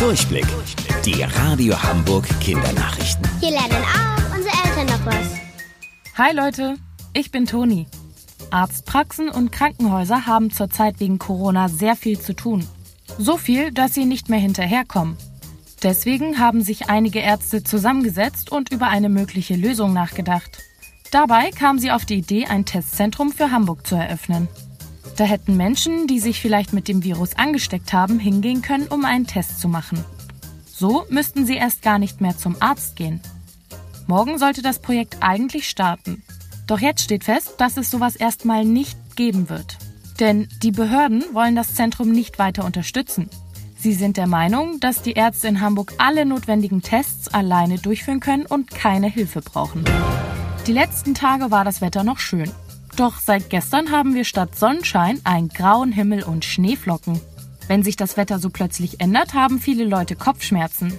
Durchblick. Die Radio Hamburg Kindernachrichten. Hier lernen auch unsere Eltern noch was. Hi Leute, ich bin Toni. Arztpraxen und Krankenhäuser haben zurzeit wegen Corona sehr viel zu tun. So viel, dass sie nicht mehr hinterherkommen. Deswegen haben sich einige Ärzte zusammengesetzt und über eine mögliche Lösung nachgedacht. Dabei kamen sie auf die Idee, ein Testzentrum für Hamburg zu eröffnen. Da hätten Menschen, die sich vielleicht mit dem Virus angesteckt haben, hingehen können, um einen Test zu machen. So müssten sie erst gar nicht mehr zum Arzt gehen. Morgen sollte das Projekt eigentlich starten. Doch jetzt steht fest, dass es sowas erstmal nicht geben wird. Denn die Behörden wollen das Zentrum nicht weiter unterstützen. Sie sind der Meinung, dass die Ärzte in Hamburg alle notwendigen Tests alleine durchführen können und keine Hilfe brauchen. Die letzten Tage war das Wetter noch schön. Doch seit gestern haben wir statt Sonnenschein einen grauen Himmel und Schneeflocken. Wenn sich das Wetter so plötzlich ändert, haben viele Leute Kopfschmerzen.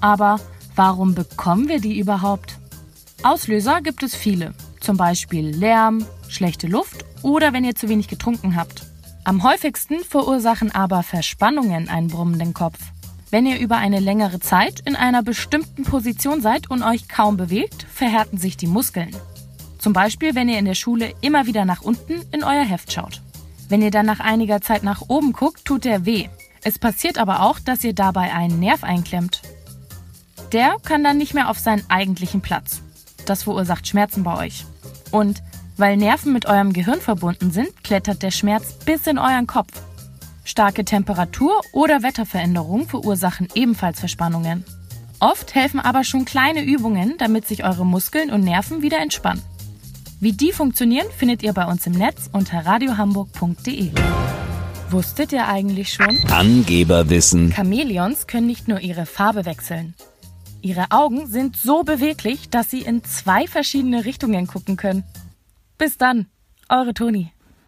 Aber warum bekommen wir die überhaupt? Auslöser gibt es viele. Zum Beispiel Lärm, schlechte Luft oder wenn ihr zu wenig getrunken habt. Am häufigsten verursachen aber Verspannungen einen brummenden Kopf. Wenn ihr über eine längere Zeit in einer bestimmten Position seid und euch kaum bewegt, verhärten sich die Muskeln. Zum Beispiel, wenn ihr in der Schule immer wieder nach unten in euer Heft schaut. Wenn ihr dann nach einiger Zeit nach oben guckt, tut der weh. Es passiert aber auch, dass ihr dabei einen Nerv einklemmt. Der kann dann nicht mehr auf seinen eigentlichen Platz. Das verursacht Schmerzen bei euch. Und weil Nerven mit eurem Gehirn verbunden sind, klettert der Schmerz bis in euren Kopf. Starke Temperatur oder Wetterveränderungen verursachen ebenfalls Verspannungen. Oft helfen aber schon kleine Übungen, damit sich eure Muskeln und Nerven wieder entspannen. Wie die funktionieren, findet ihr bei uns im Netz unter radiohamburg.de. Wusstet ihr eigentlich schon? Angeberwissen. Chamäleons können nicht nur ihre Farbe wechseln. Ihre Augen sind so beweglich, dass sie in zwei verschiedene Richtungen gucken können. Bis dann, eure Toni.